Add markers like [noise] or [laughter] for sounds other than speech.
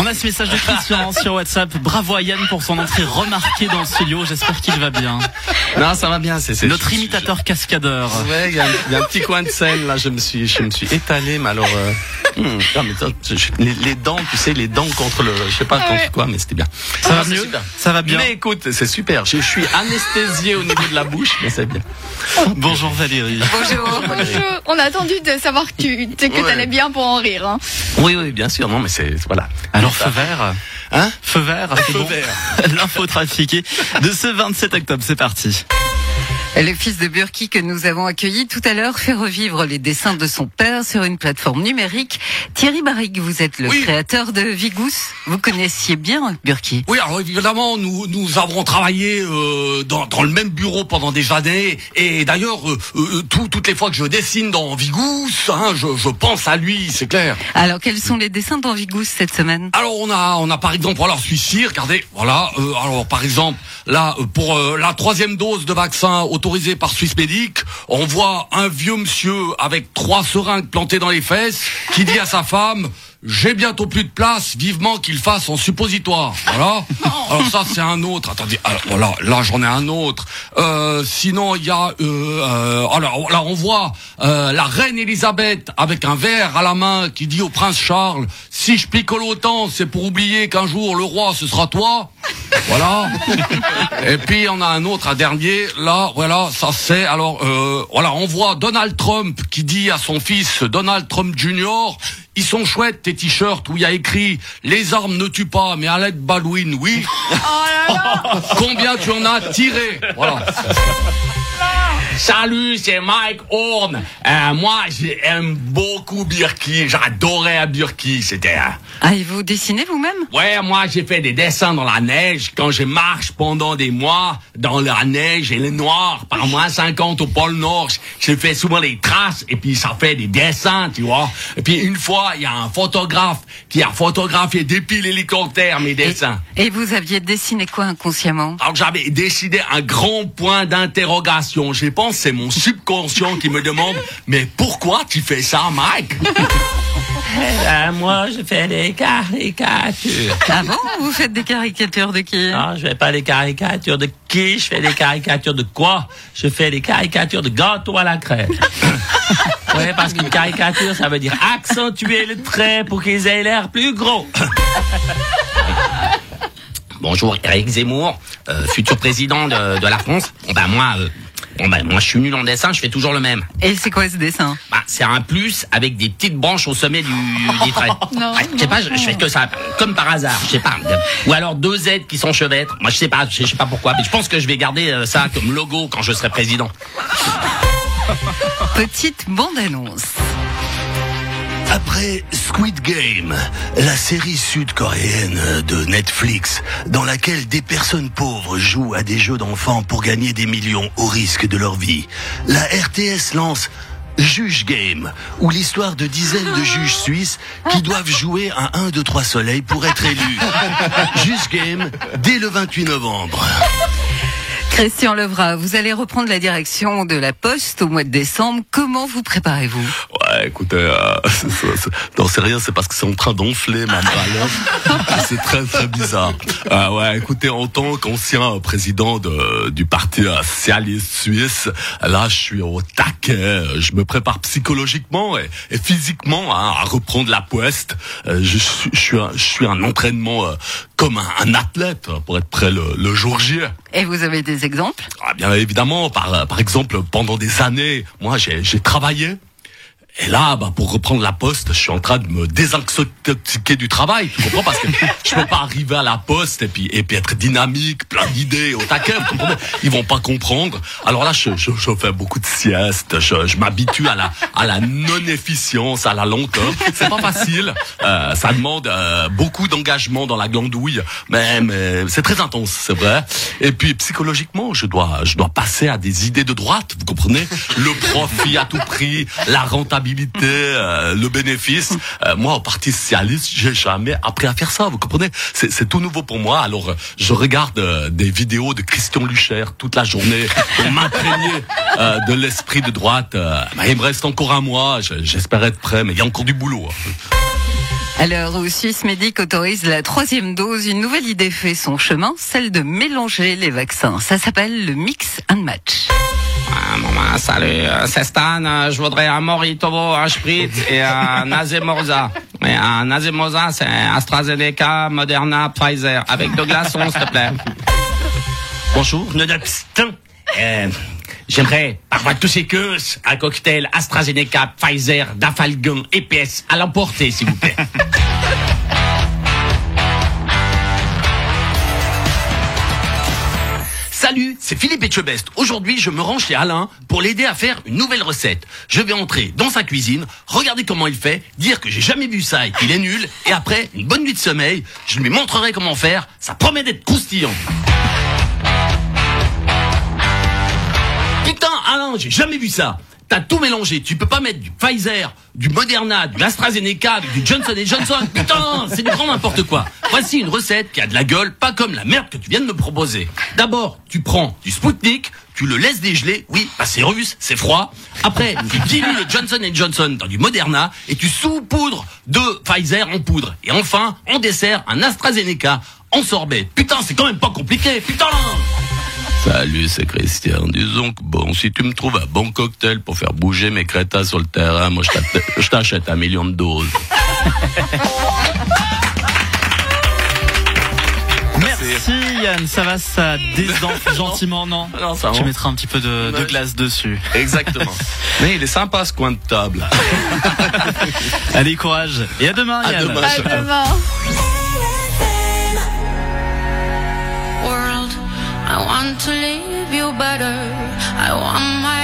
On a ce message de Christian [laughs] sur WhatsApp. Bravo à Yann pour son entrée remarquée dans le studio. J'espère qu'il va bien. Non, ça va bien. C'est notre imitateur cascadeur. Ouais, il y, a un petit coin de scène là. Je me suis, je me suis étalé, mais alors. Euh, hmm, les, dents, tu sais, les dents contre le, je sais pas contre quoi, mais c'était bien. Ça va mieux. Ça va bien. Mais écoute, c'est super. Je, suis anesthésié au niveau de la bouche, mais c'est bien. Bonjour Valérie. Bonjour. Bonjour. On a attendu de savoir que tu que allais bien pour en rire. Hein. Oui, oui, bien sûr. Non, mais c'est voilà. Alors feu vert. Hein Feu vert. Feu vert. [laughs] L'info trafiquée de ce 27 octobre. C'est parti. Le fils de Burki que nous avons accueilli tout à l'heure fait revivre les dessins de son père sur une plateforme numérique. Thierry Barrigue, vous êtes le créateur de Vigous. Vous connaissiez bien Burki Oui, alors évidemment, nous, nous avons travaillé euh, dans, dans, le même bureau pendant des années. Et d'ailleurs, euh, euh toutes les fois que je dessine dans Vigous, hein, je, je, pense à lui, c'est clair. Alors, quels sont les dessins dans Vigous cette semaine? Alors, on a, on a par exemple, alors celui-ci, regardez, voilà. Euh, alors, par exemple, là, pour la troisième dose de vaccin autorisé par Swissmedic, on voit un vieux monsieur avec trois seringues plantées dans les fesses qui dit à sa femme j'ai bientôt plus de place, vivement qu'il fasse en suppositoire. Voilà. [laughs] Alors ça c'est un autre. Attendez, alors, voilà, là j'en ai un autre. Euh, sinon il y a, euh, euh, alors là on voit euh, la reine Elisabeth avec un verre à la main qui dit au prince Charles si je picole autant c'est pour oublier qu'un jour le roi ce sera toi. Voilà. Et puis on a un autre, un dernier. Là, voilà, ça c'est. Alors, euh, voilà, on voit Donald Trump qui dit à son fils Donald Trump Jr. Ils sont chouettes tes t-shirts où il y a écrit les armes ne tuent pas, mais Alec Baldwin, oui. Oh Combien tu en as tiré? Voilà. Salut, c'est Mike Horn. Euh, moi, j'aime beaucoup Birki. J'adorais Birki. C'était. Ah, et vous dessinez vous-même? Ouais, moi, j'ai fait des dessins dans la neige quand je marche pendant des mois dans la neige et le noir, par moins 50 au pôle Nord. J'ai fait souvent des traces et puis ça fait des dessins, tu vois. Et puis une fois, il y a un photographe qui a photographié depuis l'hélicoptère mes dessins. Et, et, vous aviez dessiné quoi inconsciemment? Alors j'avais décidé un grand point d'interrogation. J'ai c'est mon subconscient qui me demande Mais pourquoi tu fais ça, Mike? Eh ben, moi, je fais des caricatures. Ah bon? Vous faites des caricatures de qui? Non, je fais pas des caricatures de qui, je fais des caricatures de quoi? Je fais des caricatures de gâteau à la crème. [laughs] oui, parce qu'une caricature, ça veut dire accentuer le trait pour qu'ils aient l'air plus gros. Bonjour, Eric Zemmour, euh, futur président de, la France. ben moi, euh, Bon ben moi je suis nul en dessin, je fais toujours le même. Et c'est quoi ce dessin? Bah c'est un plus avec des petites branches au sommet du des traits. non, je sais pas, je, fais que ça, comme par hasard, je sais pas. Ou alors deux Z qui sont chevêtres. Moi je sais pas, je sais pas pourquoi, mais je pense que je vais garder euh, ça comme logo quand je serai président. Petite bande annonce. Après Squid Game, la série sud-coréenne de Netflix, dans laquelle des personnes pauvres jouent à des jeux d'enfants pour gagner des millions au risque de leur vie, la RTS lance Juge Game, où l'histoire de dizaines de juges suisses qui doivent jouer à 1, 2, 3 soleils pour être élus. [laughs] Juge Game, dès le 28 novembre. Christian Levra, vous allez reprendre la direction de la Poste au mois de décembre. Comment vous préparez-vous? Ouais, écoutez, euh, [laughs] non, c'est rien, c'est parce que c'est en train d'enfler ma [laughs] c'est très très bizarre. Euh, ouais, écoutez, en tant qu'ancien président de, du Parti socialiste suisse, là, je suis au taquet. Je me prépare psychologiquement et, physiquement hein, à reprendre la Poste. Euh, je, je, suis un, je suis un entraînement euh, comme un, athlète pour être prêt le, le jour J. Et vous avez des exemples? Ah, Bien évidemment, par, par exemple, pendant des années, moi j'ai travaillé et là, bah, pour reprendre la poste, je suis en train de me désintoxiquer du travail. Tu comprends Parce que [laughs] je peux pas arriver à la poste et puis et puis être dynamique, plein d'idées au taquet. Ils vont pas comprendre. Alors là, je, je, je fais beaucoup de siestes. Je, je m'habitue à la à la non efficience, à la lenteur. C'est pas facile. Euh, ça demande euh, beaucoup d'engagement dans la glandouille, mais, mais c'est très intense, c'est vrai. Et puis psychologiquement, je dois je dois passer à des idées de droite. Vous comprenez Le profit à tout prix, la rentabilité euh, le bénéfice. Euh, moi, au Parti socialiste, j'ai jamais appris à faire ça. Vous comprenez? C'est tout nouveau pour moi. Alors, euh, je regarde des vidéos de Christian Lucher toute la journée [laughs] pour m'imprégner de l'esprit de droite. Bah, il me reste encore un mois. J'espère être prêt, mais il y a encore du boulot. Hein. L'heure où Swissmedic autorise la troisième dose, une nouvelle idée fait son chemin, celle de mélanger les vaccins. Ça s'appelle le mix and match. Maman, salut, euh, c'est Stan. Euh, Je voudrais un Morito, un Spritz [laughs] et un Azemorza. Mais un Azemorza, c'est AstraZeneca, Moderna, Pfizer. Avec deux glaçons, s'il te plaît. Bonjour, nonobstant. Euh, J'aimerais, par voie de tous ces queues, un cocktail AstraZeneca, Pfizer, Dafalgan, EPS à l'emporter, s'il vous plaît. [laughs] Salut, c'est Philippe Etchebest. Aujourd'hui, je me rends chez Alain pour l'aider à faire une nouvelle recette. Je vais entrer dans sa cuisine, regarder comment il fait, dire que j'ai jamais vu ça et qu'il est nul, et après, une bonne nuit de sommeil, je lui montrerai comment faire. Ça promet d'être croustillant. Putain, Alain, j'ai jamais vu ça. T'as tout mélangé. Tu peux pas mettre du Pfizer, du Moderna, du AstraZeneca, du Johnson Johnson. [laughs] Putain, c'est du grand n'importe quoi. Voici une recette qui a de la gueule, pas comme la merde que tu viens de me proposer. D'abord, tu prends du Sputnik, tu le laisses dégeler. Oui, bah c'est russe, c'est froid. Après, tu dilues le Johnson Johnson dans du Moderna et tu saupoudres de Pfizer en poudre. Et enfin, en dessert, un AstraZeneca en sorbet. Putain, c'est quand même pas compliqué. Putain Salut, c'est Christian. Disons que bon, si tu me trouves un bon cocktail pour faire bouger mes crétas sur le terrain, moi je t'achète- un million de doses. [laughs] Merci Yann, ça va, ça désenfle [laughs] gentiment, non Non, ça Tu mettras un petit peu de, glace dessus. Exactement. [laughs] Mais il est sympa ce coin de table. Allez, courage. Et à demain À Yann. demain. À demain. Want to leave you better. I want my